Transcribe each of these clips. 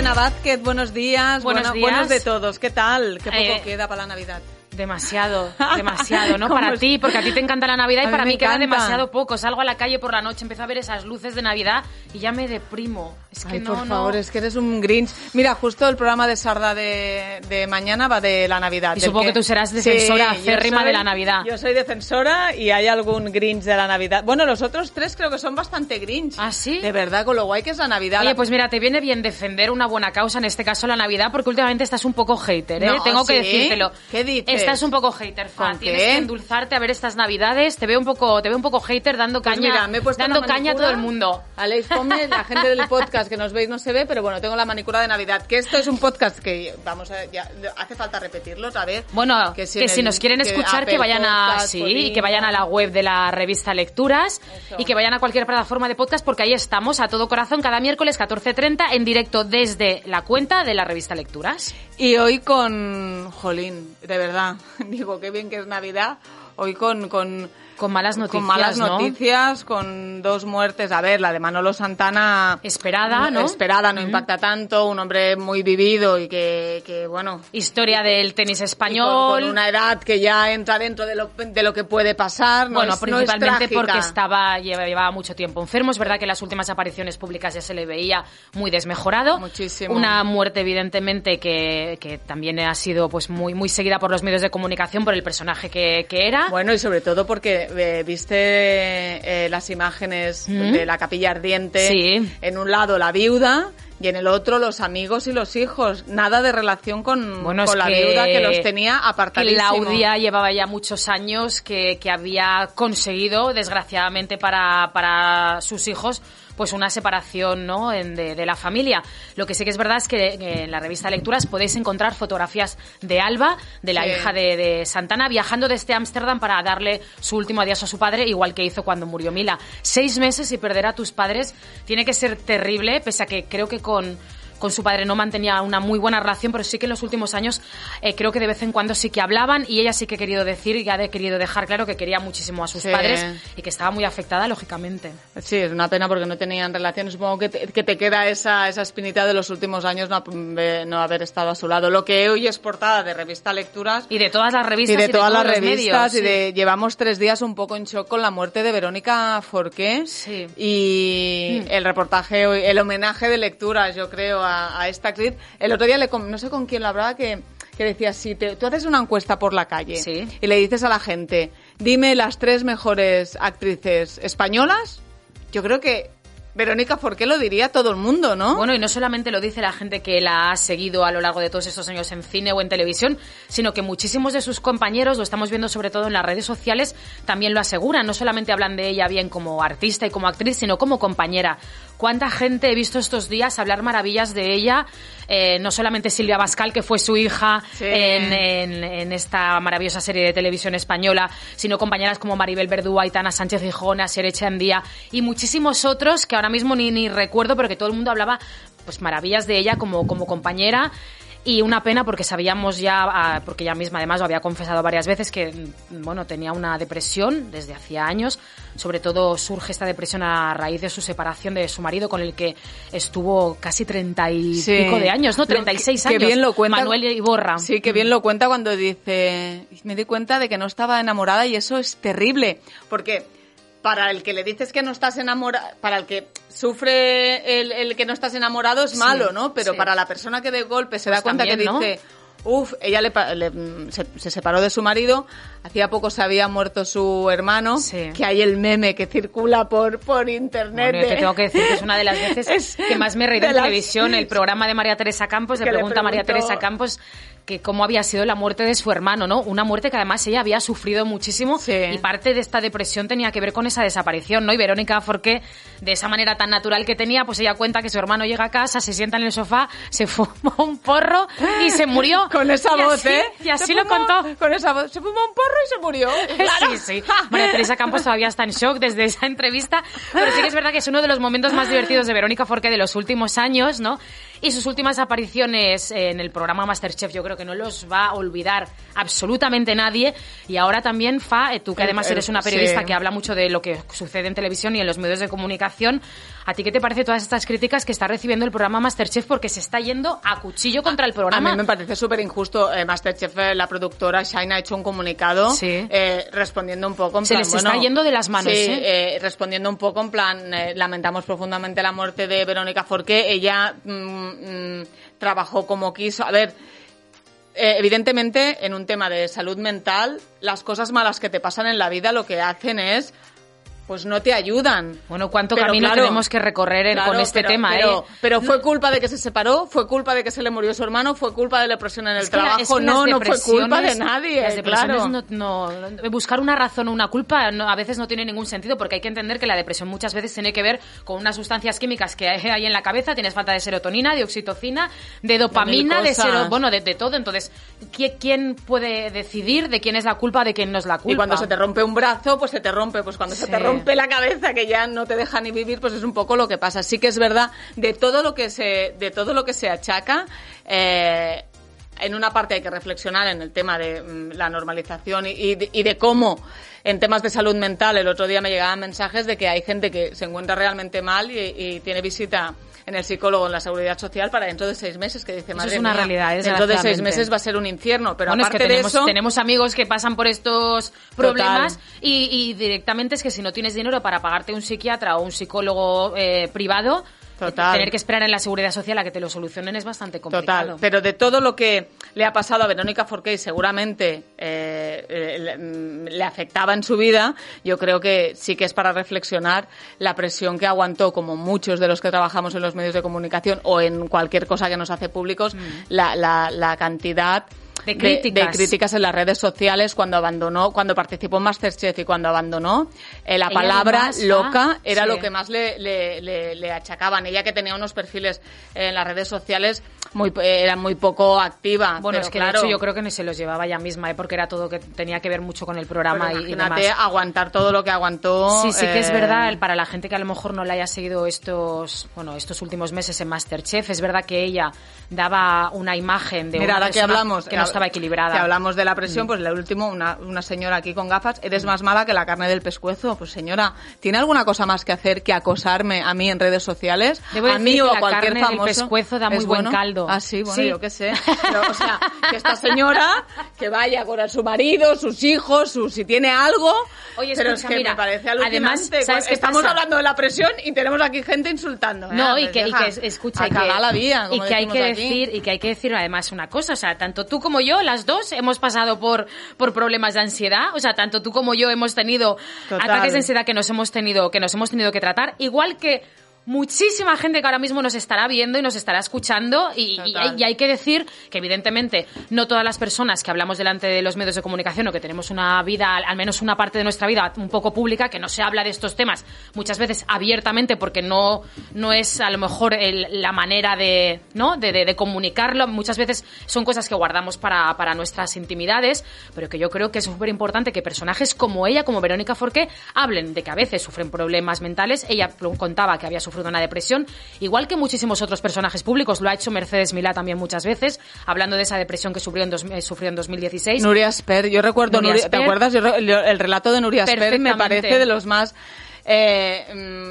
Lorena Vázquez, buenos días. Buenos Bueno, días. Buenos de todos. ¿Qué tal? ¿Qué poco Eh, queda para la Navidad? Demasiado, demasiado, ¿no? ¿Cómo Para es? ti, porque a ti te encanta la Navidad y para mí queda demasiado poco. Salgo a la calle por la noche, empiezo a ver esas luces de Navidad y ya me deprimo. Es que Ay, no, por no. favor, es que eres un Grinch. Mira, justo el programa de Sarda de, de mañana va de la Navidad. Y supongo que tú serás defensora Sí, soy- de la Navidad. Yo soy defensora y hay algún Grinch de la Navidad. Bueno, los otros tres creo que son bastante Grinch. ¿Ah, sí? De verdad, con lo guay que es la Navidad. Oye, pues mira, te viene bien defender una buena causa, en este caso la Navidad, porque últimamente estás un poco hater, ¿eh? No, Tengo que decírtelo. ¿Qué dices? Estás un poco hater, Fa. ¿Con Tienes que endulzarte a ver estas Navidades. Te veo un poco, te veo un poco hater dando Pues caña, mira, me he puesto dando caña a todo el mundo. Aleix, ponme, la gente del podcast que nos veis no se ve, pero bueno, tengo la manicura de Navidad. Que esto es un podcast que, vamos a, ya, hace falta repetirlo otra vez. Bueno, que si, el- nos quieren que escuchar, que vayan a Podcast, sí, y que vayan a la web de la revista Lecturas Eso. y que vayan a cualquier plataforma de podcast porque ahí estamos a todo corazón cada miércoles 14:30 en directo desde la cuenta de la revista Lecturas. Y hoy con, jolín, de verdad, digo, qué bien que es Navidad. Hoy con, con, Con malas noticias, con malas ¿no? noticias, con dos muertes. A ver, la de Manolo Santana. Esperada, ¿no? Esperada, no impacta tanto. Un hombre muy vivido y que, que bueno, Historia del tenis con, español. con una edad que ya entra dentro de lo, de lo que puede pasar. No bueno, es- no es principalmente porque estaba lleva- llevaba mucho tiempo enfermo. Es verdad que en las últimas apariciones públicas ya se le veía muy desmejorado. Muchísimo. Una muerte, evidentemente, que, que también ha sido pues muy, muy seguida por los medios de comunicación por el personaje que, que era. Bueno, y sobre todo porque eh, viste eh, las imágenes Mm. de la capilla ardiente. Sí. En un lado la viuda y en el otro los amigos y los hijos. Nada de relación con, Bueno, con la que- viuda que los tenía que apartadísimos. Laudia llevaba ya muchos años que, que había conseguido, desgraciadamente para, para sus hijos, pues una separación ¿no? En- de, de la familia. Lo que sí que es verdad es que en la revista Lecturas podéis encontrar fotografías de Alba, de la Sí. hija de, de Santana, viajando desde Ámsterdam para darle su último adiós a su padre, igual que hizo cuando murió Mila. Seis meses y perder a tus padres tiene que ser terrible, pese a que creo que con con su padre no mantenía una muy buena relación, pero sí que en los últimos años eh, creo que de vez en cuando sí que hablaban y ella sí que ha querido decir y ha de- querido dejar claro que quería muchísimo a sus Sí. padres y que estaba muy afectada, lógicamente. Sí, es una pena porque no tenían relación. Supongo que te, que te queda esa, esa espinita de los últimos años no, de no haber estado a su lado. Lo que hoy es portada de revista Lecturas Y de todas las revistas y de todas todos las los revistas medios, y sí. de llevamos tres días un poco en shock con la muerte de Verónica Forqué Sí. y el reportaje hoy- el homenaje de lecturas yo creo a, a esta actriz el otro día le no sé con quién lo hablaba que que decía si te, tú haces una encuesta por la calle Sí. y le dices a la gente dime las tres mejores actrices españolas yo creo que Verónica Forqué lo diría todo el mundo ¿no? Bueno, y no solamente lo dice la gente que la ha seguido a lo largo de todos estos años en cine o en televisión, sino que muchísimos de sus compañeros, lo estamos viendo sobre todo en las redes sociales, también lo aseguran. No solamente hablan de ella bien como artista y como actriz, sino como compañera. ¿Cuánta gente he visto estos días hablar maravillas de ella? Eh, no solamente Silvia Bascal, que fue su hija Sí. en, en- en esta maravillosa serie de televisión española, sino compañeras como Maribel Verdú, Aitana Sánchez Gijón, Asier Echandía y muchísimos otros que ahora mismo ni, ni recuerdo, pero que todo el mundo hablaba pues maravillas de ella como, como compañera. Y una pena porque sabíamos ya, ah, porque ella misma además lo había confesado varias veces, que mm, bueno, tenía una depresión desde hacía años. Sobre todo surge esta depresión a raíz de su separación de su marido, con el que estuvo casi treinta y Sí. pico de años, ¿no? Lo- 36 que- años. Que bien lo cuenta. Manuel Iborra. Sí, que bien lo cuenta cuando dice, me di cuenta de que no estaba enamorada y eso es terrible, porque para el que le dices que no estás enamorado, para el que sufre el, el que no estás enamorado es Sí, malo, ¿no? Pero sí. para la persona que de golpe se da Pues cuenta también, que ¿no? dice, Uf, ella le, le- mm, se, se separó de su marido, hacía poco se había muerto su hermano, Sí. que hay el meme que circula por, por internet. Bueno, de- tengo que decir que es una de las veces Es que más me he reído en las- televisión, el programa de María Teresa Campos, le Que le pregunta a María Teresa Campos que cómo había sido la muerte de su hermano, ¿no? Una muerte que además ella había sufrido muchísimo Sí. y parte de esta depresión tenía que ver con esa desaparición, ¿no? Y Verónica Forqué, de esa manera tan natural que tenía, pues ella cuenta que su hermano llega a casa, se sienta en el sofá, se fuma un porro y se murió. Con esa Y voz, así- ¿eh? Y así Se lo fumó- contó. Con esa voz. Se fumó un porro y se murió. Claro. Sí, sí. María Teresa Campos todavía está en shock desde esa entrevista, pero sí que es verdad que es uno de los momentos más divertidos de Verónica Forqué de los últimos años, ¿no? Y sus últimas apariciones en el programa Masterchef yo creo que no los va a olvidar absolutamente nadie. Y ahora también, Fa, eh, tú que además eres una periodista sí. que habla mucho de lo que sucede en televisión y en los medios de comunicación, ¿a ti qué te parece todas estas críticas que está recibiendo el programa Masterchef porque se está yendo a cuchillo contra el A programa? mí me parece súper injusto. Eh, Masterchef, eh, la productora Shine ha hecho un comunicado Sí. eh, respondiendo un poco en Se plan, les está bueno, yendo de las manos, Sí, ¿eh? eh, respondiendo un poco en plan, lamentamos profundamente la muerte de Verónica Forqué. Ella mm, mm, trabajó como quiso. A ver, eh, evidentemente, en un tema de salud mental, las cosas malas que te pasan en la vida lo que hacen es, pues no te ayudan. Bueno, cuánto Pero camino claro, tenemos que recorrer claro, con este pero- tema, pero, ¿eh? Pero fue culpa de que se separó, fue culpa de que se le murió su hermano, fue culpa de la depresión en el Es que la- trabajo. es que no, no fue culpa de nadie. Las claro. no, no- buscar una razón o una culpa no- a veces no tiene ningún sentido porque hay que entender que la depresión muchas veces tiene que ver con unas sustancias químicas que hay en la cabeza. Tienes falta de serotonina, de oxitocina, de dopamina, de, sero- bueno, de, de todo. Entonces, ¿qui- ¿quién puede decidir de quién es la culpa, de quién no es la culpa? Y cuando se te rompe un brazo, pues se te rompe. Pues cuando se te rompe la cabeza, que ya no te deja ni vivir, pues es un poco lo que pasa. Sí que es verdad, de todo lo que se, de todo lo que se achaca, eh, en una parte hay que reflexionar en el tema de mm, la normalización y, y de, y de cómo en temas de salud mental, el otro día me llegaban mensajes de que hay gente que se encuentra realmente mal y tiene visita en el psicólogo en la seguridad social para dentro de seis meses, que dice, Eso madre es una mía, realidad, dentro de seis meses va a ser un infierno, pero bueno, es aparte que tenemos, de eso... tenemos amigos que pasan por estos problemas y, y directamente es que si no tienes dinero para pagarte un psiquiatra o un psicólogo eh, privado, Total. tener que esperar en la seguridad social a que te lo solucionen es bastante complicado. Total, pero de todo lo que le ha pasado a Verónica Forqué y seguramente eh, eh, le, mm, le afectaba en su vida, yo creo que sí que es para reflexionar la presión que aguantó, como muchos de los que trabajamos en los medios de comunicación o en cualquier cosa que nos hace públicos, la, la, la cantidad Mm. De críticas. de críticas en las redes sociales cuando abandonó, cuando participó en Masterchef y cuando abandonó, eh, la Ella palabra además, loca ah, era sí. lo que más le, le, le, le achacaban. Ella que tenía unos perfiles en las redes sociales muy era muy poco activa. Bueno, pero es que claro, de hecho yo creo que ni se los llevaba ella misma, ¿eh? porque era todo que tenía que ver mucho con el programa y, y demás. aguantar todo lo que aguantó. Sí, sí que es eh, verdad, para la gente que a lo mejor no la haya seguido estos, bueno, estos últimos meses en Masterchef, es verdad que ella daba una imagen de Mira, una ahora que hablamos, que estaba equilibrada. Que hablamos de la presión, pues el último, una, una señora aquí con gafas, eres más mala que la carne del pescuezo. Pues señora, ¿tiene alguna cosa más que hacer que acosarme a mí en redes sociales? Debo a mí o a la cualquier carne del famoso. pescuezo da muy ¿Es buen bueno? caldo. Ah, sí, bueno, Sí. yo qué sé. Pero, o sea, que esta señora que vaya con a su marido, sus hijos, su, si tiene algo. Oye, pero es escucha, que mira, me parece además, alucinante. ¿sabes Estamos pasa? hablando de la presión y tenemos aquí gente insultando. ¿eh? No, y Pues que, y que escucha, y que, la y como que hay que aquí. decir, y que hay que decir además una cosa, o sea, tanto tú como yo, las dos, hemos pasado por, por problemas de ansiedad, o sea, tanto tú como yo hemos tenido Total. ataques de ansiedad que nos hemos tenido, que nos hemos tenido que tratar, igual que muchísima gente que ahora mismo nos estará viendo y nos estará escuchando y, hay, y hay que decir que evidentemente no todas las personas que hablamos delante de los medios de comunicación o que tenemos una vida, al al menos una parte de nuestra vida un poco pública, que no se habla de estos temas muchas veces abiertamente porque no, no es a lo mejor el- la manera de, ¿no? De, de- de comunicarlo, muchas veces son cosas que guardamos para, para nuestras intimidades, pero que yo creo que es súper importante que personajes como ella, como Verónica Forqué, hablen de que a veces sufren problemas mentales. Ella contaba que había sufrido una depresión, igual que muchísimos otros personajes públicos. Lo ha hecho Mercedes Milá también muchas veces, hablando de esa depresión que sufrió en, dos- eh, sufrió en 2016. Nuria Sper, yo recuerdo, Nuria Nuria- ¿te acuerdas? Yo el relato de Nuria Sper me parece de los más eh,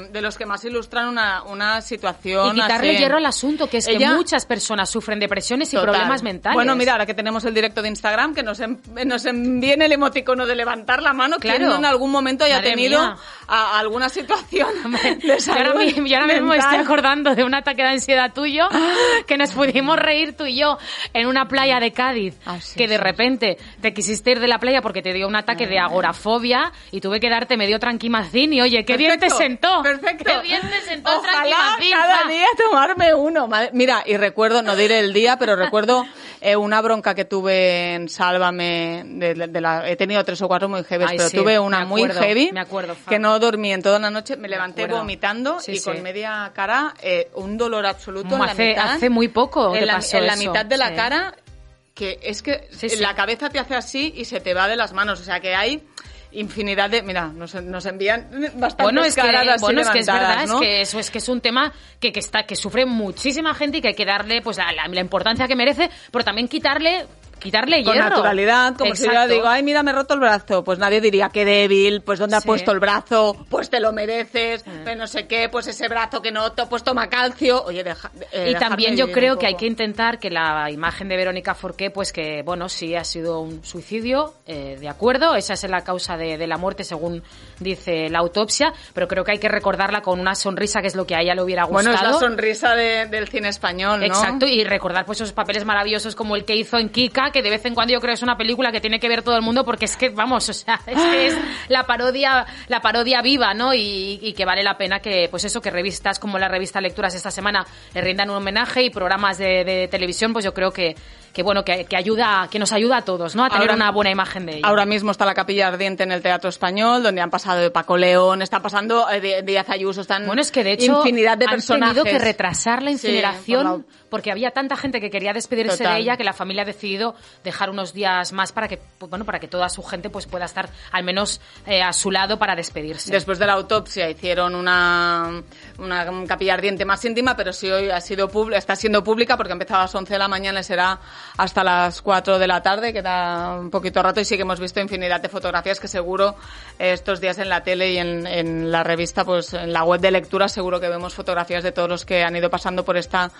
mm, de los que más ilustran una, una situación. Y quitarle así. hierro al asunto, que es que Ella- muchas personas sufren depresiones y Total. problemas mentales. Bueno, mira, ahora que tenemos el directo de Instagram, que nos, en- nos envíen el emoticono de levantar la mano, Claro. quien en algún momento haya Madre tenido mía. a- alguna situación de Yo ahora, salud mi- yo ahora mismo me estoy acordando de un ataque de ansiedad tuyo que nos pudimos reír tú y yo en una playa de Cádiz Ah, sí, que de sí. repente te quisiste ir de la playa porque te dio un ataque de agorafobia y tuve que darte medio tranquimacín y oye, qué bien te sentó. Perfecto. Qué bien te sentó Ojalá cada día tomarme uno. Madre- Mira, y recuerdo, no diré el día, pero recuerdo eh, una bronca que tuve en Sálvame. De, de la, he tenido tres o cuatro muy heavy, pero sí, tuve una muy heavy. me acuerdo, que no dormí en toda la noche. Me levanté acuerdo. vomitando Sí, y sí. con media cara eh, un dolor absoluto en la Hace- mitad. hace muy poco En la, pasó en la mitad de la cara que es que la cabeza te hace así y se te va de las manos. O sea que hay infinidad de... Mira, nos, nos envían bastantes Bueno, es que, bueno, es que es verdad, ¿no? es que eso es que es un tema que, que está que sufre muchísima gente y que hay que darle pues la, la- la importancia que merece, pero también quitarle quitarle con hierro. naturalidad, como si yo digo, ay, mira, me he roto el brazo, pues nadie diría qué débil, pues dónde ha puesto el brazo, pues te lo mereces, pues no sé qué, pues ese brazo que no, pues toma calcio, oye, deja, eh, y también yo creo que hay que intentar que la imagen de Verónica Forqué, pues que, bueno, sí ha sido un suicidio, eh, de acuerdo, esa es la causa de, de la muerte según dice la autopsia, pero creo que hay que recordarla con una sonrisa, que es lo que a ella le hubiera gustado. Bueno, es la sonrisa de- del cine español, ¿no? Exacto, y recordar pues esos papeles maravillosos como el que hizo en Kika, que de vez en cuando yo creo es una película que tiene que ver todo el mundo porque es que, vamos, o sea, es que es la parodia, la parodia viva, ¿no? Y, y que vale la pena que, pues eso, que revistas como la revista Lecturas esta semana le rindan un homenaje y programas de, de televisión, pues yo creo que, que bueno, que, que ayuda, que nos ayuda a todos, ¿no? A tener Ahora- una buena imagen de ella. Ahora mismo está la Capilla Ardiente en el Teatro Español, donde han pasado de Paco León, está pasando eh, de Díaz Ayuso, están Bueno, es que de hecho infinidad de han personajes. tenido que retrasar la incineración porque había tanta gente que quería despedirse Total. de ella que la familia ha decidido dejar unos días más para que pues, bueno para que toda su gente pues pueda estar al menos eh, a su lado para despedirse. Después de la autopsia hicieron una, una capilla ardiente más íntima, pero sí hoy ha sido está siendo pública porque empezó a las 11 de la mañana y será hasta las 4 de la tarde, queda un poquito rato y sí que hemos visto infinidad de fotografías que seguro eh, estos días en la tele y en, en la revista, pues en la web de lectura seguro que vemos fotografías de todos los que han ido pasando por esta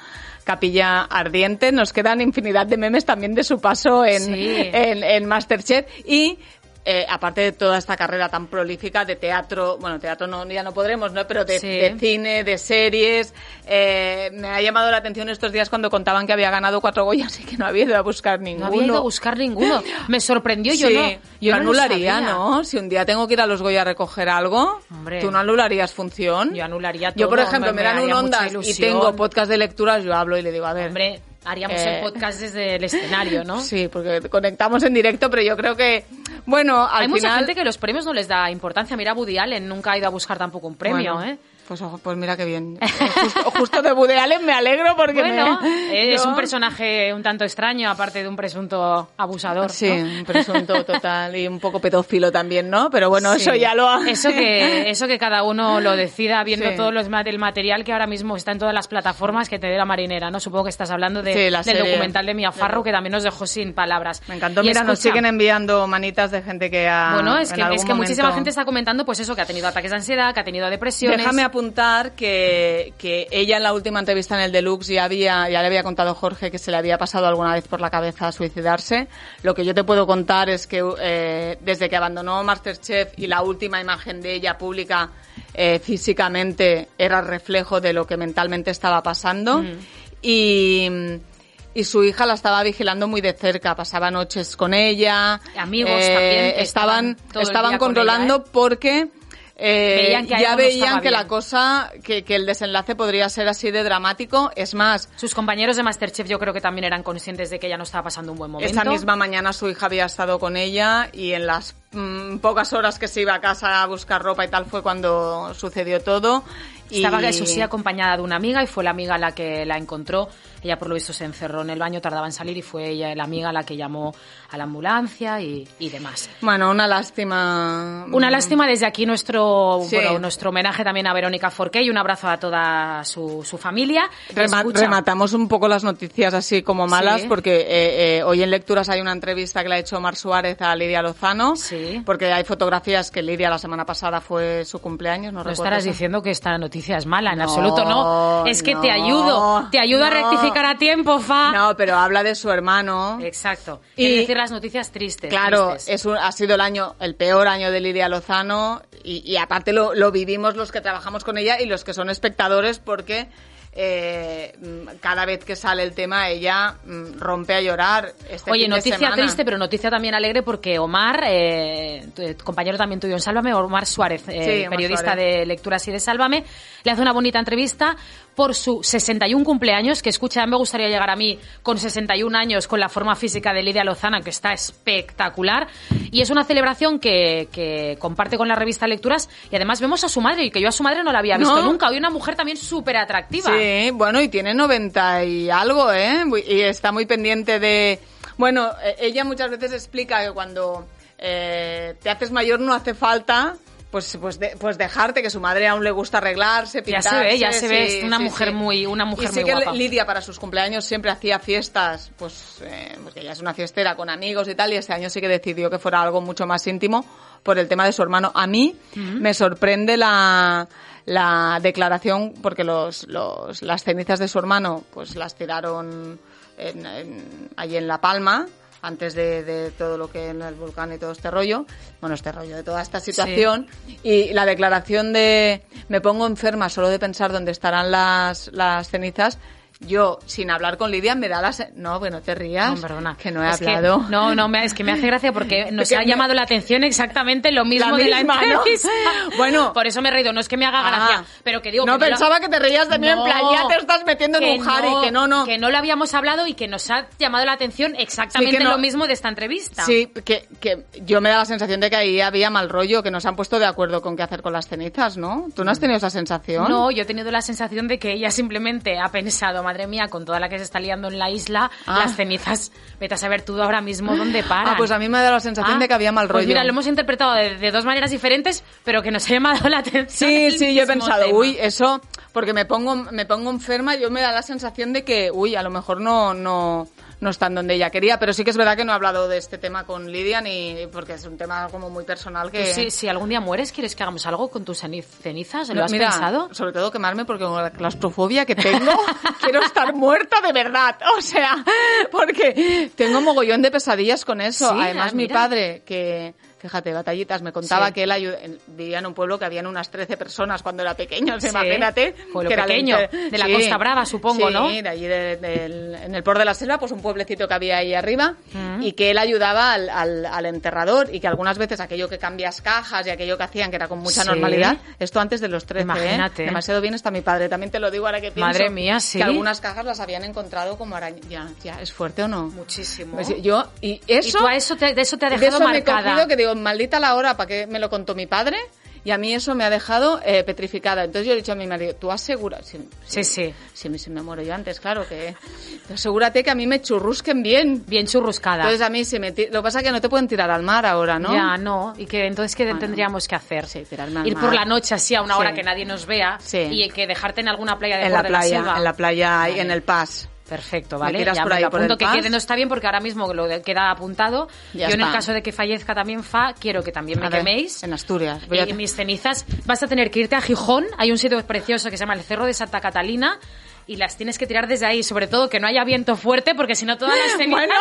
capilla ardiente. Nos quedan infinidad de memes también de su paso en, Sí. en, en Masterchef y eh, aparte de toda esta carrera tan prolífica de teatro, bueno, teatro no, ya no podremos, ¿no? Pero de, Sí. de cine, de series, eh, me ha llamado la atención estos días cuando contaban que había ganado cuatro Goyas y que no había ido a buscar no ninguno. había ido a buscar ninguno. Me sorprendió, yo Sí, no. Yo no anularía. ¿no? Si un día tengo que ir a los Goya a recoger algo, Hombre. ¿tú no anularías función? Yo anularía Yo, por ejemplo, me dan un ondas y tengo podcast de lecturas, yo hablo y le digo, a ver. Hombre, haríamos Eh, el podcast desde el escenario, ¿no? Sí, porque conectamos en directo, pero yo creo que, bueno, al Hay mucha final... gente que los premios no les da importancia. Mira, Woody Allen nunca ha ido a buscar tampoco un premio, Bueno, ¿eh? Pues, pues mira qué bien. Eh, Justo, justo de Woody Allen me alegro porque Bueno, me- es un personaje un tanto extraño, aparte de un presunto abusador. Sí, ¿no? un presunto total y un poco pedófilo también, ¿no? Pero bueno, Sí. eso ya lo. Eso que, eso que cada uno lo decida viendo Sí. todo los, el material que ahora mismo está en todas las plataformas que te dé la marinera, ¿no? Supongo que estás hablando de- Sí, la del documental de Mia Farrow que también nos dejó sin palabras. Me encantó. Y Mira, nos siguen enviando manitas de gente que ha... Bueno, es que, es que muchísima gente está comentando pues eso, que ha tenido ataques de ansiedad, que ha tenido depresiones. Déjame apuntar que, que ella en la última entrevista en el Deluxe ya había, ya le había contado a Jorge que se le había pasado alguna vez por la cabeza suicidarse. Lo que yo te puedo contar es que eh, desde que abandonó Masterchef y la última imagen de ella pública eh, físicamente era reflejo de lo que mentalmente estaba pasando y y su hija la estaba vigilando muy de cerca, pasaba noches con ella, Amigos también que estaban estaban estaban controlando ella, ¿eh? porque eh, Veían que ya no veían que la cosa, que, que el desenlace podría ser así de dramático. Es más, Sus compañeros de Masterchef yo creo que también eran conscientes de que ella no estaba pasando un buen momento. esa misma mañana su hija había estado con ella y en las mm, pocas horas que se iba a casa a buscar ropa y tal fue cuando sucedió todo. Y... Estaba, eso sí, acompañada de una amiga y fue la amiga la que la encontró. Ella, por lo visto, se encerró en el baño, tardaba en salir y fue ella la amiga la que llamó a la ambulancia y, y demás. Bueno, una lástima. Una lástima desde aquí nuestro, Sí. bueno, nuestro homenaje también a Verónica Forqué y un abrazo a toda su, su familia. Rema- Escucha, rematamos un poco las noticias así como malas Sí. porque eh, eh, hoy en lecturas hay una entrevista que le ha hecho Omar Suárez a Lidia Lozano Sí. Porque hay fotografías que Lidia la semana pasada fue su cumpleaños, no, estarás eso. diciendo que esta noticia es mala, en No, absoluto no. Es que te ayudo, te ayudo a no. A tiempo, Fa. No, pero habla de su hermano. Exacto. Y- Es decir, las noticias tristes. Claro, tristes. es un- ha sido el año, el peor año de Lidia Lozano y, y aparte lo, lo vivimos los que trabajamos con ella y los que son espectadores porque eh, cada vez que sale el tema ella mm, rompe a llorar. Este Oye, fin de noticia semana. triste, pero noticia también alegre porque Omar, eh, eh, compañero también tuyo en Sálvame, Omar Suárez, eh, Sí, Omar periodista Suárez. de lecturas y de Sálvame, le hace una bonita entrevista por su 61 cumpleaños, que escucha, me gustaría llegar a mí con 61 años con la forma física de Lidia Lozana, que está espectacular, y es una celebración que, que comparte con la revista Lecturas, y además vemos a su madre, y que yo a su madre no la había visto No. nunca, hoy una mujer también súper atractiva. Sí, bueno, y tiene 90 y algo, ¿eh? Y está muy pendiente de... Bueno, eh, ella muchas veces explica que cuando eh, te haces mayor no hace falta... Pues, pues, de- pues dejarte, que su madre aún le gusta arreglarse, Ya pintarse. se ve, ya se ve, es una sí, mujer sí. muy- una mujer y muy que guapa. Lidia para sus cumpleaños siempre hacía fiestas, pues eh, porque ella es una fiestera con amigos y tal, y este año sí que decidió que fuera algo mucho más íntimo por el tema de su hermano. A mí me sorprende la, la declaración, porque los, los, las cenizas de su hermano pues las tiraron en- en- allí en La Palma, antes de, de todo lo que en el volcán y todo este rollo, bueno, este rollo de toda esta situación, y la declaración de me pongo enferma solo de pensar dónde estarán las, las cenizas, yo, sin hablar con Lidia, me da la... se- No, bueno, te rías, No, perdona. que no he Es que- hablado. no, no, me- es que me hace gracia porque nos ha me- llamado la atención exactamente lo mismo La de la misma, ¿no? entrevista. Bueno. por eso me he reído. No es que me haga gracia, Ah. pero que digo No que la- pensaba que te reías de mí, en plan, ya te estás metiendo en un jari, que no, no. Que no lo habíamos hablado y que nos ha llamado la atención exactamente Sí, lo mismo de esta entrevista. Sí, que, que yo me da la sensación de que ahí había mal rollo, que no se han puesto de acuerdo con qué hacer con las cenizas, ¿no? ¿Tú no has tenido esa sensación? No, yo he tenido la sensación de que ella simplemente ha pensado, madre mía, con toda la que se está liando en la isla, Ah. las cenizas, vete a saber tú ahora mismo dónde paran. Ah, pues a mí me da la sensación Ah, de que había mal rollo. Pues mira, lo hemos interpretado de, de dos maneras diferentes, pero que nos ha llamado la atención. Sí, sí, yo he pensado, tema. uy, eso, porque me pongo, me pongo enferma, yo me da la sensación de que, uy, a lo mejor no, no, no están donde ella quería, pero sí que es verdad que no he hablado de este tema con Lidia, ni porque es un tema como muy personal que... Si, algún día mueres, ¿quieres que hagamos algo con tus ceni- cenizas? ¿Lo No, has mira, pensado? Sobre todo quemarme porque con la claustrofobia que tengo, quiero estar muerta de verdad. O sea, porque tengo mogollón de pesadillas con eso. Sí, Además, ah, mi padre, que, fíjate, batallitas, me contaba Sí. que él vivía en un pueblo que habían unas 13 personas cuando era pequeño. Sí. Imagínate. Pueblo que era pequeño, inter- de la Costa Brava, supongo, Sí, ¿no? de allí de- del- en el Port de la Selva, pues un pueblecito que había ahí arriba, Mm. y que él ayudaba al, al- al enterrador y que algunas veces aquello que cambias cajas y aquello que hacían, que era con mucha Sí. normalidad, esto antes de los 13, ¿eh? Imagínate. Demasiado bien está mi padre, también te lo digo ahora que pienso. Madre mía, sí. Que algunas cajas las habían encontrado como arañas. Ya, ya, ¿es fuerte o no? Muchísimo. Pues yo, y y eso... tú a eso te, de eso te ha de dejado eso me he marcada. que digo, maldita la hora, ¿para qué me lo contó mi padre? Y a mí eso me ha dejado eh, petrificada. Entonces yo he dicho a mi marido, tú asegura... Si, Sí, sí. Si, me- si me muero yo antes, claro que... asegúrate que a mí me churrusquen bien. Bien churruscada. Entonces a mí se me... Lo que pasa es que no te pueden tirar al mar ahora, ¿no? Ya, no. ¿Y que entonces qué Bueno. tendríamos que hacer? Sí, tirarme al Ir mar. por la noche así a una Sí. hora que nadie nos vea Sí. y que dejarte en alguna playa de En la Port de playa, Selva. en la playa, Vale. en el Paz. Perfecto, ¿vale? ya por ahí, por el que quede, no está bien porque ahora mismo lo de- queda apuntado. Ya Yo en el caso de que fallezca también Fa, quiero que también me A ver, queméis. En Asturias. A- Y mis cenizas, vas a tener que irte a Gijón. Hay un sitio precioso que se llama el Cerro de Santa Catalina. Y las tienes que tirar desde ahí, sobre todo que no haya viento fuerte, porque si no todas las cenizas Bueno.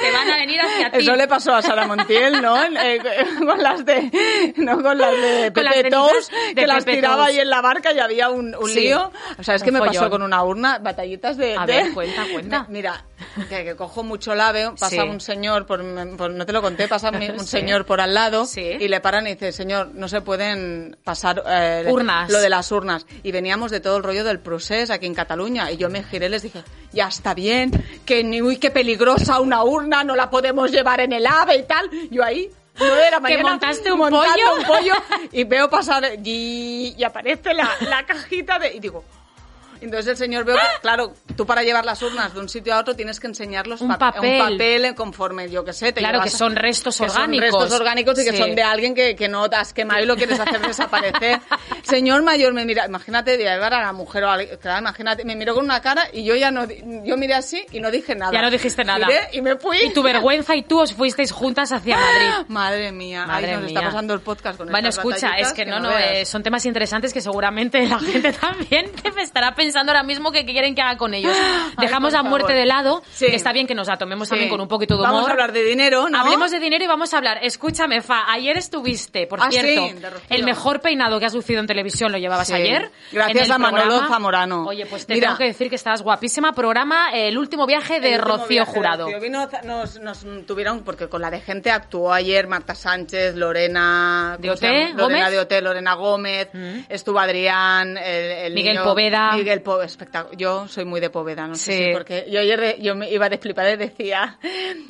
te van a venir hacia ti. Eso le pasó a Sara Montiel, ¿no? Eh, con las de, no con las de las Pepe Tous, de que las Pepe tiraba Tous. ahí en la barca y había un, un Sí, lío. O sea, es que un me pasó follón. con una urna, batallitas de... A de- ver, cuenta, cuenta. Mira, que, que cojo mucho lave, pasa Sí. un señor, por, por- no te lo conté, pasa un Sí. señor por al lado y le paran y dice, señor, no se pueden pasar eh, Urnas. lo de las urnas. Y veníamos de todo el rollo del procés aquí en Cataluña y yo me giré y les dije, ya está bien, que ni uy, qué peligrosa una urna, no la podemos llevar en el ave y tal. Yo ahí, no era mañana, montaste un pollo. un pollo y veo pasar y, y aparece la, la cajita de y digo Entonces el señor veo que, claro, tú para llevar las urnas de un sitio a otro tienes que enseñarlos Un pa- papel. un papel conforme, yo que sé. Te Claro, que son restos que son orgánicos. restos orgánicos y que son de alguien que, que no te has quemado y lo quieres hacer desaparecer. Señor mayor me mira, imagínate de llevar a la mujer o a alguien- claro, imagínate, me miró con una cara y yo ya no, yo miré así y no dije nada. Ya no dijiste nada. Miré y me fui. Y tu vergüenza y tú os fuisteis juntas hacia Madrid. Madre mía, Madre ahí nos mía. está pasando el podcast con Bueno, escucha, es que no, no eh, son temas interesantes que seguramente la gente también me estará pensando ahora mismo que quieren que haga con ellos. Dejamos por la muerte favor. de lado, Sí. que está bien que nos la tomemos también con un poquito de humor. Vamos a hablar de dinero, ¿no? Hablemos de dinero y vamos a hablar. Escúchame, Fa, ayer estuviste, por Ah, cierto, el mejor peinado que has lucido en televisión lo llevabas ayer. Gracias a Manolo programa. Zamorano. Oye, pues te Mira. tengo que decir que estabas guapísima. Programa El último viaje de último Rocío viaje de Jurado. Rocío. Vino, nos, nos tuvieron, porque con la de gente actuó ayer Marta Sánchez, Lorena... ¿De. Lorena ¿Gómez? de Oté, Lorena Gómez, estuvo Adrián, el, el Miguel niño- Poveda. Miguel Poveda, espectacular. Yo soy muy de Poveda, no sé Sí. si porque yo ayer de- yo me iba de flipada y decía,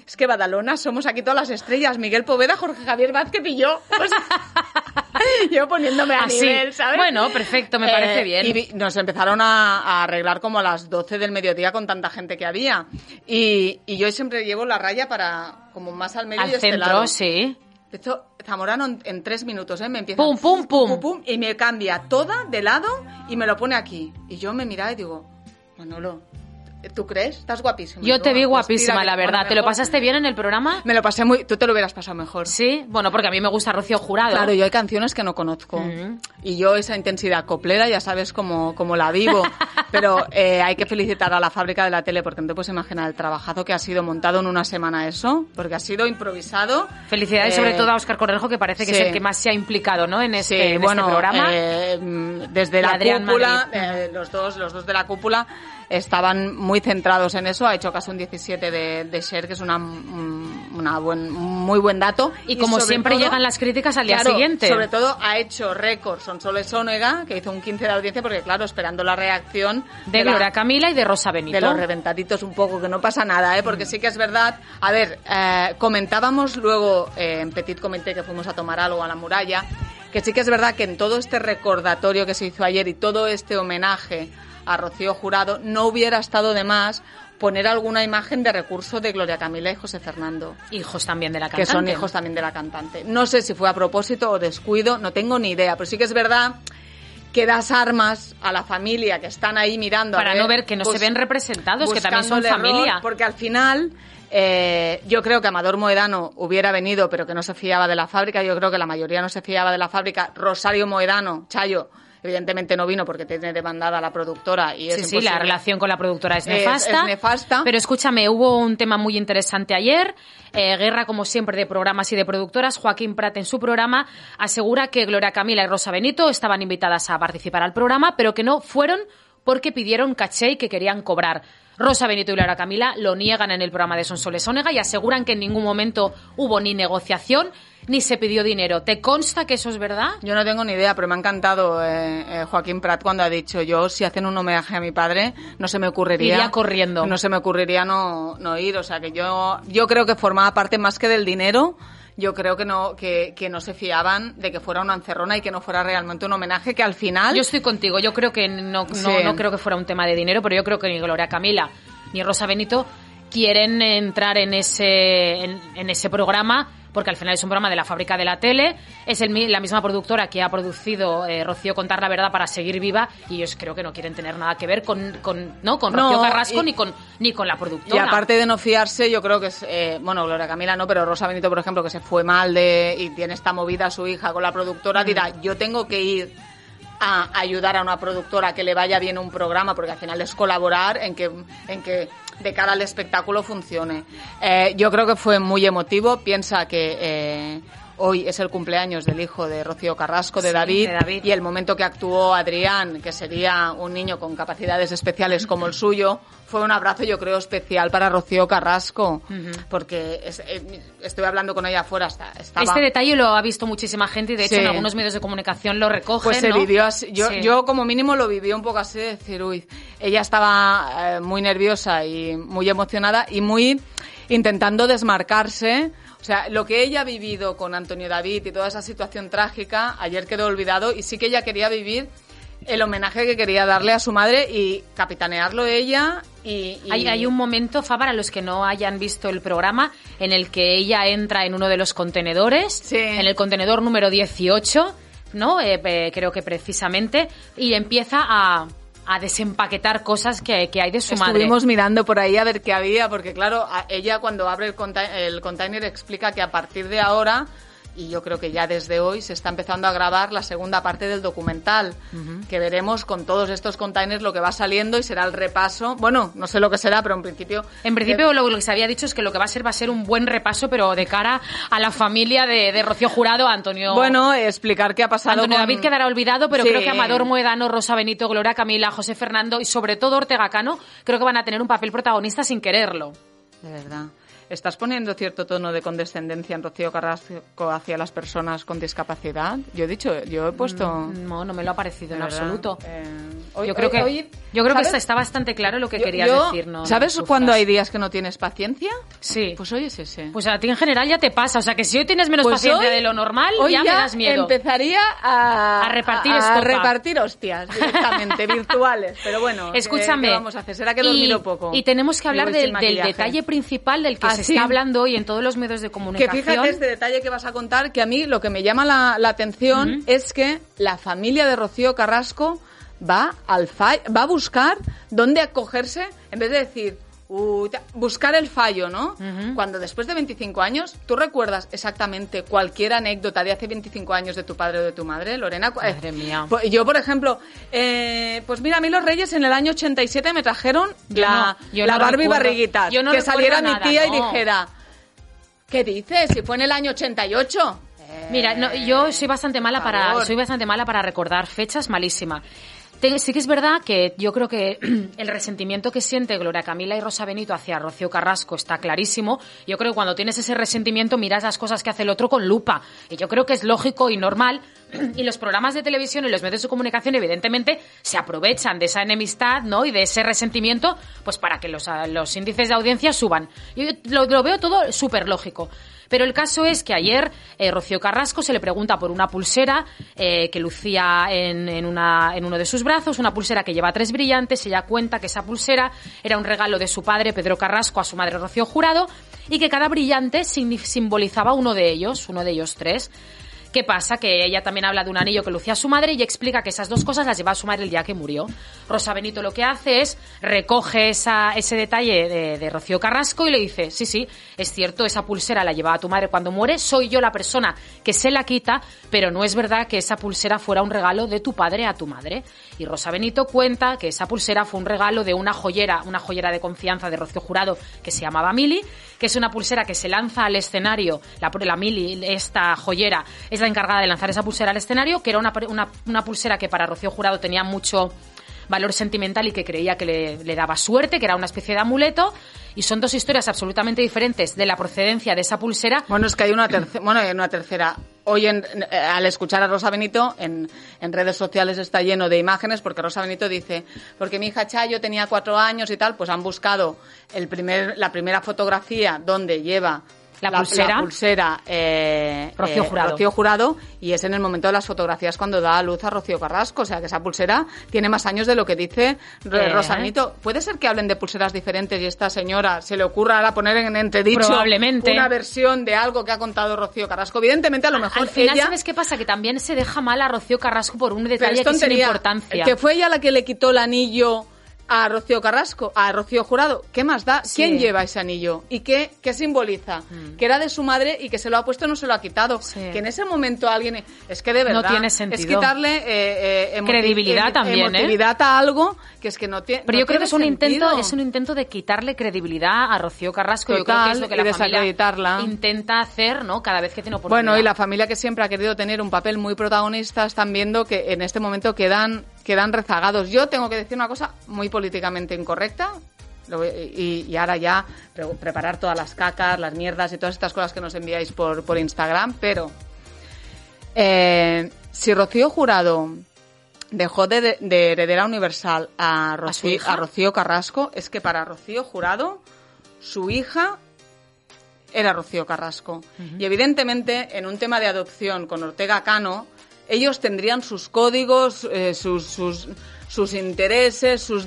es que Badalona somos aquí todas las estrellas, Miguel Poveda, Jorge Javier Vázquez y yo. Sea, yo poniéndome a Así. nivel, ¿sabes? Ah, Bueno, perfecto, me parece Eh, bien. Y vi- nos empezaron a, a arreglar como a las 12 del mediodía con tanta gente que había. Y, y yo siempre llevo la raya para como más al medio Al y este centro, lado. sí. Esto, Zamorano en, en tres minutos, ¿eh? Me empieza... Pum, pum, pum. Y me cambia toda de lado y me lo pone aquí. Y yo me miraba y digo, Manolo, ¿tú crees? Estás guapísimo. Yo te vi "Ah, pues guapísima, la verdad. ¿Te lo mejor". pasaste bien en el programa? Me lo pasé muy... Tú te lo hubieras pasado mejor. Sí. Bueno, porque a mí me gusta Rocío Jurado. Claro, yo hay canciones que no conozco. Mm. Y yo esa intensidad coplera ya sabes cómo, cómo la vivo. Pero eh, hay que felicitar a la fábrica de la tele porque no te puedes imaginar el trabajazo que ha sido montado en una semana eso. Porque ha sido improvisado. Felicidades Eh, sobre todo a Óscar Cornejo, que parece que sí. es el que más se ha implicado ¿no? en este, Sí, en este bueno, programa. eh, desde la Adrián cúpula, eh, los dos, los dos de la cúpula estaban muy centrados en eso. Ha hecho caso un 17 de, de que es una, mm, una buen, muy buen dato. y como siempre todo- llegan las críticas al día Claro, siguiente. Sobre todo ha hecho récord Sonsoles Ónega, que hizo un 15 de audiencia, porque claro, esperando la reacción de la- Gloria Camila y de Rosa Benito. de los reventaditos un poco, que no pasa nada, ¿eh? porque sí que es verdad. A ver, eh, comentábamos luego eh, en Petit Comité que fuimos a tomar algo a la muralla, que sí que es verdad que en todo este recordatorio que se hizo ayer y todo este homenaje a Rocío Jurado, no hubiera estado de más poner alguna imagen de recurso de Gloria Camila y José Fernando Hijos también de la que cantante. son hijos también de la cantante. No sé si fue a propósito o descuido, no tengo ni idea, pero sí que es verdad que das armas a la familia que están ahí mirando. a Para no ver que no se ven representados, que también son error, familia. Porque al final, eh, yo creo que Amador Moedano hubiera venido, pero que no se fiaba de la fábrica. Yo creo que la mayoría no se fiaba de la fábrica. Rosario Moedano, Chayo, evidentemente no vino porque tiene demandada la productora y es Sí, sí, la relación con la productora es Es- nefasta. es nefasta. Pero escúchame, hubo un tema muy interesante ayer. eh, guerra, como siempre, de programas y de productoras. Joaquín Prat en su programa asegura que Gloria Camila y Rosa Benito estaban invitadas a participar al programa, pero que no fueron porque pidieron caché y que querían cobrar. Rosa Benito y Gloria Camila lo niegan en el programa de Sonsoles Ónega y aseguran que en ningún momento hubo ni negociación ni se pidió dinero. ¿Te consta que eso es verdad? Yo no tengo ni idea, pero me ha encantado eh, eh, Joaquín Prat cuando ha dicho yo si hacen un homenaje a mi padre no se me ocurriría Iría corriendo. no se me ocurriría no, no ir, o sea que yo yo creo que formaba parte más que del dinero. Yo creo que no que, que no se fiaban de que fuera una encerrona y que no fuera realmente un homenaje que al final Yo estoy contigo. Yo creo que no, no, Sí. no creo que fuera un tema de dinero, pero yo creo que ni Gloria Camila ni Rosa Benito quieren entrar en ese, en, en ese programa porque al final es un programa de la fábrica de la tele, es el, la misma productora que ha producido eh, Rocío Contar la Verdad para seguir viva y ellos creo que no quieren tener nada que ver con, con, ¿no? con No, Rocío Carrasco y- ni, con, ni con la Y productora. aparte de no fiarse, yo creo que es, eh, bueno, Gloria Camila no, pero Rosa Benito, por ejemplo, que se fue mal de y tiene esta movida a su hija con la Mm. productora, dirá, yo tengo que ir a ayudar a una productora que le vaya bien un programa, porque al final es colaborar en que, en que de cara al espectáculo funcione. Eh, yo creo que fue muy emotivo, piensa que... Hoy es el cumpleaños del hijo de Rocío Carrasco, de, Sí, David, de David. y el momento que actuó Adrián, que sería un niño con capacidades especiales como el suyo, fue un abrazo, yo creo, especial para Rocío Carrasco, porque es- eh, estoy hablando con ella afuera, estaba... Este detalle lo ha visto muchísima gente y de hecho Sí. en algunos medios de comunicación lo recogen. Pues se ¿no? vivió así. Yo, Sí. yo como mínimo lo viví un poco así de decir, uy, ella estaba eh, muy nerviosa y muy emocionada y muy intentando desmarcarse. O sea, lo que ella ha vivido con Antonio David y toda esa situación trágica, ayer quedó olvidado y sí que ella quería vivir el homenaje que quería darle a su madre y capitanearlo ella y... y- Hay, hay un momento, Fa, para los que no hayan visto el programa, en el que ella entra en uno de los contenedores, Sí. en el contenedor número 18, ¿no? Eh, eh, creo que precisamente, y empieza a, a desempaquetar cosas que, que hay de su madre. Estuvimos mirando por ahí a ver qué había, porque claro, ella cuando abre el, conta- el container explica que a partir de ahora, y yo creo que ya desde hoy, se está empezando a grabar la segunda parte del documental, que veremos con todos estos containers lo que va saliendo y será el repaso. Bueno, no sé lo que será, pero en principio... En principio lo, lo que se había dicho es que lo que va a ser va a ser un buen repaso, pero de cara a la familia de, de Rocío Jurado, Antonio. Bueno, explicar qué ha pasado Antonio con- David quedará olvidado, pero Sí. creo que Amador Moedano, Rosa Benito, Gloria Camila, José Fernando y sobre todo Ortega Cano, creo que van a tener un papel protagonista sin quererlo. De verdad. ¿Estás poniendo cierto tono de condescendencia en Rocío Carrasco hacia las personas con discapacidad? Yo he dicho, yo he puesto... No, no me lo ha parecido en verdad. absoluto. Eh, hoy- yo creo hoy- que, hoy- yo creo que está bastante claro lo que Yo- querías yo- decirnos. ¿Sabes Sufras. cuando hay días que no tienes paciencia? Sí. Pues hoy es ese. Pues a ti en general ya te pasa. O sea, que si hoy tienes menos Pues paciencia hoy- de lo normal, hoy ya, me das miedo. empezaría a, A repartir a, repartir hostias directamente, virtuales. Pero bueno, ¿qué- Escúchame. ¿qué vamos a hacer? ¿Será que he y, dormido poco? y tenemos que hablar del, detalle principal del que Ah, se sí. está hablando hoy en todos los medios de Que comunicación. fíjate este detalle que vas a contar, que a mí lo que me llama la, la atención es que la familia de Rocío Carrasco va al fa- va a buscar dónde acogerse en vez de decir "Uy, ta-", buscar el fallo, ¿no? Cuando después de 25 años, ¿tú recuerdas exactamente cualquier anécdota de hace 25 años de tu padre o de tu madre, Lorena? Cu- eh, Madre mía. pues Yo, por ejemplo, eh, pues mira, a mí los Reyes en el año 87 me trajeron Yo la, no, yo la no Barbie recuerdo. barriguitas. Yo no que saliera mi tía y dijera, ¿Qué dices? Si fue en el año 88. Mira, no, yo soy bastante mala para soy bastante mala para recordar fechas, malísima. Sí que es verdad que yo creo que el resentimiento que siente Gloria Camila y Rosa Benito hacia Rocío Carrasco está clarísimo. Yo creo que cuando tienes ese resentimiento miras las cosas que hace el otro con lupa. Y yo creo que es lógico y normal. Y los programas de televisión y los medios de comunicación, evidentemente, se aprovechan de esa enemistad ¿no? y de ese resentimiento pues para que los, los índices de audiencia suban. Yo lo, lo veo todo súper lógico. Pero el caso es que ayer eh, Rocío Carrasco se le pregunta por una pulsera eh, que lucía en, uno de sus brazos, una pulsera que lleva tres brillantes. Ella cuenta que esa pulsera era un regalo de su padre, Pedro Carrasco, a su madre Rocío Jurado, y que cada brillante simbolizaba uno de ellos, uno de ellos tres. ¿Qué pasa? Que ella también habla de un anillo que lucía su madre y explica que esas dos cosas las lleva a su madre el día que murió. Rosa Benito lo que hace es recoge ese detalle de, de Rocío Carrasco y le dice, sí, sí, es cierto, esa pulsera la llevaba tu madre cuando muere, soy yo la persona que se la quita, pero no es verdad que esa pulsera fuera un regalo de tu padre a tu madre. Y Rosa Benito cuenta que esa pulsera fue un regalo de una joyera, una joyera de confianza de Rocío Jurado que se llamaba Mili, que es una pulsera que se lanza al escenario, la, la Mili, esta joyera, es la encargada de lanzar esa pulsera al escenario, que era una, una, una pulsera que para Rocío Jurado tenía mucho valor sentimental y que creía que le, daba suerte, que era una especie de amuleto, y son dos historias absolutamente diferentes de la procedencia de esa pulsera. Bueno, es que hay una tercera. Bueno, hay una tercera. Hoy, en- eh, al escuchar a Rosa Benito, en, en redes sociales está lleno de imágenes, porque Rosa Benito dice, porque mi hija Chayo tenía cuatro años y tal, pues han buscado el primer, la primera fotografía donde lleva La pulsera. pulsera, eh, Rocío eh, Jurado. Rocío Jurado, y es en el momento de las fotografías cuando da a luz a Rocío Carrasco. O sea, que esa pulsera tiene más años de lo que dice Eh. Rosa Benito. ¿Puede ser que hablen de pulseras diferentes y esta señora se le ocurra ahora poner en entredicho Probablemente. una versión de algo que ha contado Rocío Carrasco? Evidentemente, a lo mejor Al final, ella... ¿sabes qué pasa? Que también se deja mal a Rocío Carrasco por un detalle que es importancia. Que fue ella la que le quitó el anillo a Rocío Carrasco, a Rocío Jurado. ¿Qué más da? Sí. ¿Quién lleva ese anillo? ¿Y qué, qué simboliza? Que era de su madre y que se lo ha puesto y no se lo ha quitado. Sí. Que en ese momento alguien... Es que de No verdad... tiene Es sentido. quitarle eh, eh, Credibilidad em- también, ¿eh? emotividad a algo que es que no tiene Pero no yo creo tiene que es un sentido. intento, es un intento de quitarle credibilidad a Rocío Carrasco. yo creo Total, que es lo que la familia intenta hacer, ¿no? Cada vez que tiene oportunidad. Bueno, y la familia que siempre ha querido tener un papel muy protagonista están viendo que en este momento quedan, quedan rezagados. Yo tengo que decir una cosa muy políticamente incorrecta. Y, y ahora ya pre- preparar todas las cacas, las mierdas y todas estas cosas que nos enviáis por, por Instagram, pero eh, si Rocío Jurado dejó de, de- de heredera universal Rocío, a Rocío Carrasco, es que para Rocío Jurado, su hija era Rocío Carrasco. Y evidentemente, en un tema de adopción con Ortega Cano, ellos tendrían sus códigos, eh, sus, sus, sus intereses, sus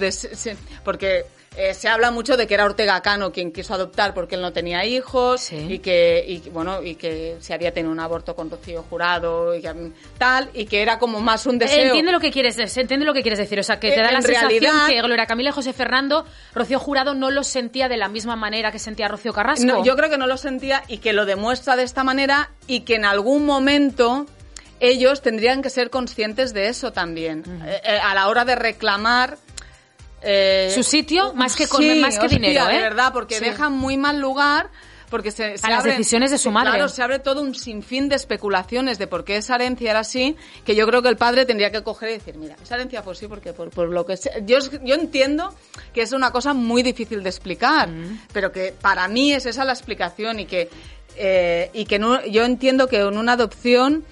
porque eh, se habla mucho de que era Ortega Cano quien quiso adoptar porque él no tenía hijos Sí. y que y, bueno y que se había tenido un aborto con Rocío Jurado y que, tal y que era como más un deseo. Entiende lo que quieres, entiende lo que quieres decir, o sea, que te Eh, da la en sensación realidad- que Gloria Camila y José Fernando, Rocío Jurado no lo sentía de la misma manera que sentía Rocío Carrasco. No, yo creo que no lo sentía y que lo demuestra de esta manera y que en algún momento ellos tendrían que ser conscientes de eso también. Eh, eh, a la hora de reclamar. eh, Su sitio, más que con- sí, más que hostia, dinero, ¿eh? De verdad, porque Sí. dejan muy mal lugar. Porque se, se A las abren- decisiones de su madre. Claro, se abre todo un sinfín de especulaciones de por qué esa herencia era así, que yo creo que el padre tendría que coger y decir, mira, esa herencia fue así porque por, por lo que sea- yo, yo entiendo que es una cosa muy difícil de explicar, pero que para mí es esa la explicación y que y que un- yo entiendo que en una adopción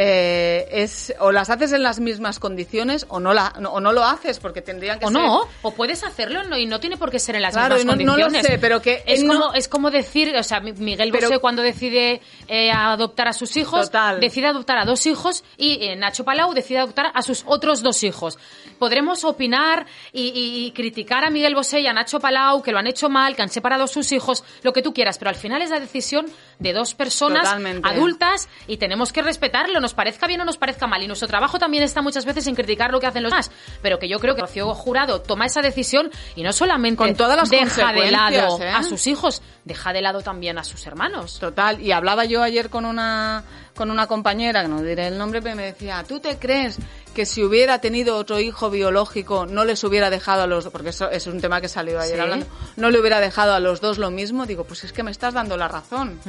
eh, es o las haces en las mismas condiciones o no la no- o no lo haces porque tendrían que o ser no, o puedes hacerlo y no tiene por qué ser en las Claro, mismas no- no lo condiciones. sé, pero que es como es como decir, o sea, Mi- Miguel Pero- Bosé cuando decide eh, adoptar a sus hijos, Total. decide adoptar a dos hijos y eh, Nacho Palau decide adoptar a sus otros dos hijos. Podremos opinar y, y- y criticar a Miguel Bosé y a Nacho Palau que lo han hecho mal, que han separado a sus hijos, lo que tú quieras, pero al final es la decisión de dos personas Totalmente. adultas y tenemos que respetarlo, nos parezca bien o nos parezca mal. Y nuestro trabajo también está muchas veces en criticar lo que hacen los demás. Pero que yo creo que Rocío Jurado toma esa decisión y no solamente Con todas las deja de lado ¿eh? a sus hijos, deja de lado también a sus hermanos. Total, y hablaba yo ayer con una con una compañera, que no diré el nombre, pero me decía, ¿tú te crees que si hubiera tenido otro hijo biológico no les hubiera dejado a los porque eso es un tema que salió ayer Sí. hablando, no le hubiera dejado a los dos lo mismo? Digo, pues es que me estás dando la razón.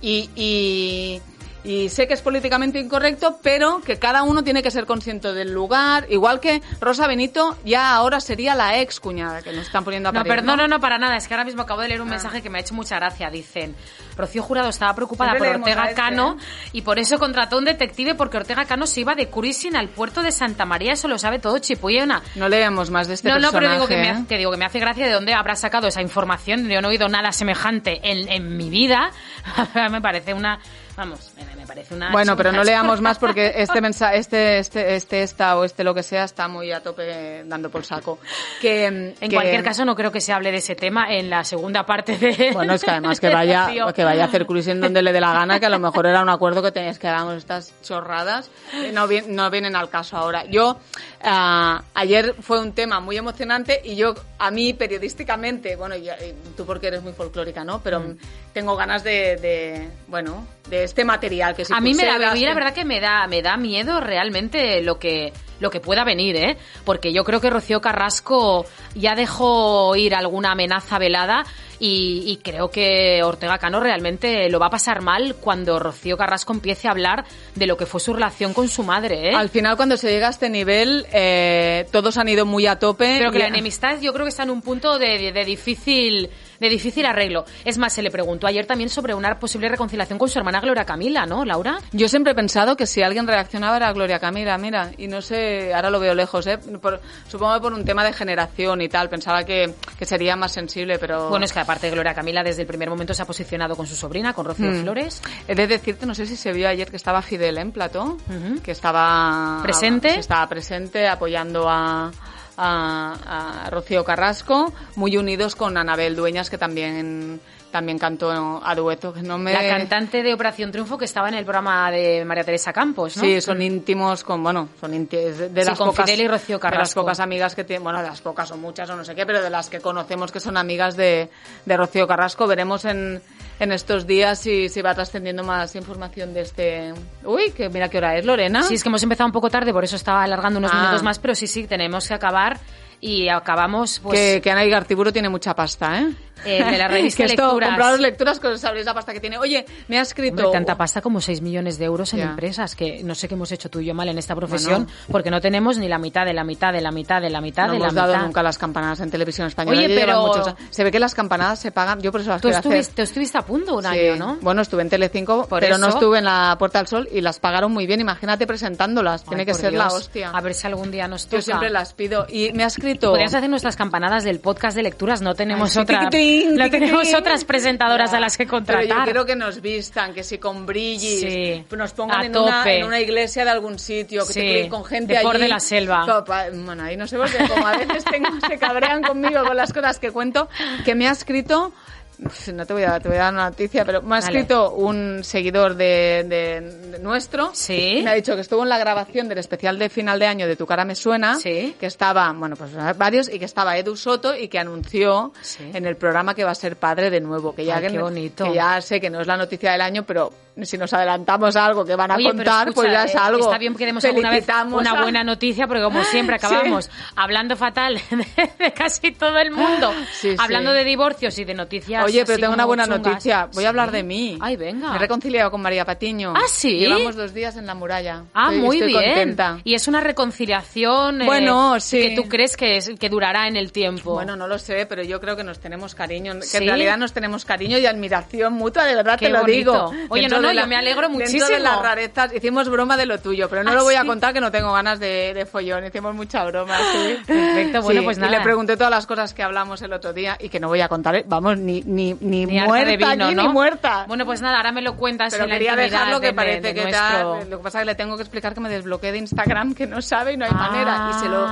y, y, y sé que es políticamente incorrecto, pero que cada uno tiene que ser consciente del lugar, igual que Rosa Benito ya ahora sería la ex cuñada que nos están poniendo a No, parir, perdón, no, no, para nada. Es que ahora mismo acabo de leer un mensaje que me ha hecho mucha gracia. Dicen, Rocío Jurado estaba preocupada Siempre por Ortega este, Cano ¿eh? y por eso contrató un detective porque Ortega Cano se iba de cruising al puerto de Santa María. Eso lo sabe todo Chipuyena. No leemos más de este no, no, pero digo que, me ¿eh? hace, que digo que me hace gracia de dónde habrá sacado esa información. Yo no he oído nada semejante en, en mi vida. me parece una... Vamos, me, me parece una... Bueno, pero no leamos más porque este mensaje, este, este, este, esta o este lo que sea está muy a tope dando por saco. Que, En que- cualquier caso, no creo que se hable de ese tema en la segunda parte de... Bueno, es que además que vaya, que vaya a hacer cruising donde le dé la gana, que a lo mejor era un acuerdo que tenías que hagamos estas chorradas, no, no vienen al caso ahora. Yo, ah, ayer fue un tema muy emocionante y yo, a mí periodísticamente, bueno, ya, eh, tú porque eres muy folclórica, ¿no? Pero Mm. tengo ganas de, de, bueno, de este material que si a mí me da, pulseras, a mí la verdad que me da, me da miedo realmente lo que, lo que pueda venir, ¿eh? Porque yo creo que Rocío Carrasco ya dejó ir alguna amenaza velada y, y creo que Ortega Cano realmente lo va a pasar mal cuando Rocío Carrasco empiece a hablar de lo que fue su relación con su madre, ¿eh? Al final, cuando se llega a este nivel, eh, todos han ido muy a tope. Pero que y- la enemistad yo creo que está en un punto de, de- de difícil de difícil arreglo. Es más, se le preguntó ayer también sobre una posible reconciliación con su hermana Gloria Camila, ¿no, Laura? Yo siempre he pensado que si alguien reaccionaba era Gloria Camila, mira, y no sé, ahora lo veo lejos, ¿eh? Por- supongo que por un tema de generación y tal, pensaba que, que sería más sensible, pero... Bueno, es que aparte Gloria Camila desde el primer momento se ha posicionado con su sobrina, con Rocío Mm. Flores. He de decirte, no sé si se vio ayer que estaba Fidel en plató, Ujú. que estaba... ¿Presente? estaba presente apoyando a... A, a Rocío Carrasco, muy unidos con Anabel Dueñas, que también, también cantó a dueto. No me... La cantante de Operación Triunfo que estaba en el programa de María Teresa Campos, ¿no? Sí, son íntimos con, bueno, son íntimos de, de Sí, las con pocas, Fidel y Rocío de las Carrasco. pocas amigas que tienen, bueno, de las pocas o muchas o no sé qué, pero de las que conocemos que son amigas de, de Rocío Carrasco. Veremos en, en estos días si, si va trascendiendo más información de este... Uy, que mira qué hora es, Lorena. Sí, es que hemos empezado un poco tarde, por eso estaba alargando unos Ah. minutos más, pero sí, sí, tenemos que acabar y acabamos pues que, que Ana Igartiburu tiene mucha pasta, ¿eh? Eh, de la revista que esto, Lecturas. compraros lecturas, que sabréis la pasta que tiene. Oye, me ha escrito... Hombre, tanta pasta como 6 millones de euros en Ya. empresas, que no sé qué hemos hecho tú y yo mal en esta profesión, Bueno. porque no tenemos ni la mitad de la mitad de la mitad de la mitad no de la hemos dado mitad. nunca las campanadas en televisión española. Oye, pero- muchos. Se ve que las campanadas se pagan, yo por eso las Tú quiero hacer. estuviste, tú estuviste a punto un Sí. año, ¿no? Bueno, estuve en Telecinco, Por pero no estuve en la Puerta del Sol y las pagaron muy bien. Imagínate presentándolas. Tiene que ser la Dios. hostia. A ver si algún día nos toca. Yo siempre las pido. Y me ha escrito... Podrías hacer nuestras campanadas del podcast de lecturas, no tenemos Ay, sí, no tenemos otras presentadoras a las que contratar. Pero yo quiero que nos vistan, que si con brillis, Sí, nos pongan en una, tope. en una iglesia de algún sitio, que Sí, te con gente de por allí. de la selva. Bueno, ahí no sé porque como a veces tengo, se cabrean conmigo con las cosas que cuento, que me ha escrito no te voy a, te voy a dar una noticia, pero me ha Vale. escrito un seguidor de, de- de nuestro. Sí. Me ha dicho que estuvo en la grabación del especial de final de año de Tu cara me suena. Sí. Que estaba, bueno, pues varios, y que estaba Edu Soto y que anunció Sí. en el programa que va a ser padre de nuevo. Que ya, Ay, qué bonito. que ya sé que no es la noticia del año, pero si nos adelantamos a algo que van a Oye, contar, escucha, pues ya es eh, algo. Está bien que demos alguna vez una buena noticia, porque como siempre Sí. acabamos hablando fatal de, de casi todo el mundo, Sí, sí. hablando de divorcios y de noticias. Oye, pero tengo una buena chungas. noticia. Voy a hablar de mí. Ay, venga. Me he reconciliado con María Patiño. ¿Ah, sí? Llevamos dos días en la muralla. Ah, Estoy- muy estoy bien. contenta. Y es una reconciliación eh, Bueno, sí. que tú crees que, es, que durará en el tiempo. Bueno, no lo sé, pero yo creo que nos tenemos cariño, que en realidad nos tenemos cariño y admiración mutua, de verdad Qué te lo bonito. digo. Oye, Dentro no, no, yo me alegro Dentro muchísimo. de las rarezas, hicimos broma de lo tuyo, pero no ¿Ah, lo voy a contar que no tengo ganas de, de follón, hicimos mucha broma. Sí. Perfecto, bueno, Sí, pues Y nada. le pregunté todas las cosas que hablamos el otro día y que no voy a contar, ¿eh? vamos, ni, ni, ni, muerta de vino, aquí, ¿no? ni muerta. Bueno, pues nada, ahora me lo cuentas Pero en la quería intimidad dejarlo que de- parece de que nuestro- tal. Lo que pasa es que le tengo que explicar que me desbloqueé de Instagram, que no sabe y no hay Ah. manera. Y se lo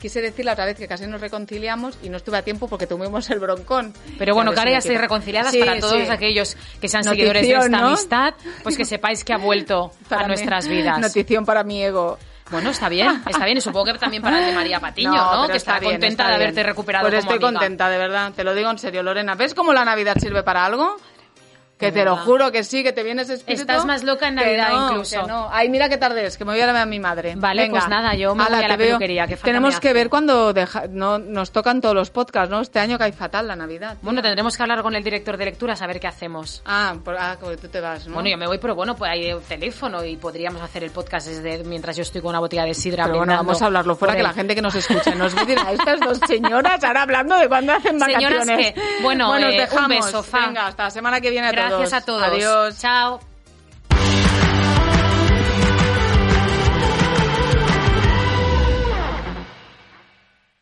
quise decir la otra vez que casi nos reconciliamos y no estuve a tiempo porque tuvimos el broncón. Pero bueno, que ahora ya estáis reconciliadas Sí, para todos sí. aquellos que sean Notición, seguidores de esta ¿no? amistad, pues que sepáis que ha vuelto Para a mí, nuestras vidas. Notición para mi ego. Bueno, está bien, está bien. Y supongo que también para el de María Patiño, ¿no? pero Que estará bien, contenta está de haberte recuperado Pues como estoy amiga. contenta, de verdad. Te lo digo en serio, Lorena. ¿Ves cómo la Navidad sirve para algo? Que te lo juro que sí, que te vienes espíritu. Estás más loca en Que Navidad no, incluso. que no. Ay, mira qué tarde es, que me voy a ver a mi madre. Vale, Venga. pues nada, yo me voy a la peluquería, que Tenemos que ver cuando deja- no, nos tocan todos los podcasts, ¿no? Este año cae fatal la Navidad. Bueno, tendremos que hablar con el director de lecturas a ver qué hacemos. Ah, por, ah, tú te vas, ¿no? Bueno, yo me voy, pero bueno, pues hay teléfono y podríamos hacer el podcast desde mientras yo estoy con una botella de sidra. Pero bueno, vamos a hablarlo fuera, que la gente que nos escucha nos y dirá, estas dos señoras ahora hablando de cuándo hacen Señoras vacaciones. que- bueno, os eh, un dejamos. beso. Venga, hasta la semana que viene a. Gracias a todos. Adiós. Chao.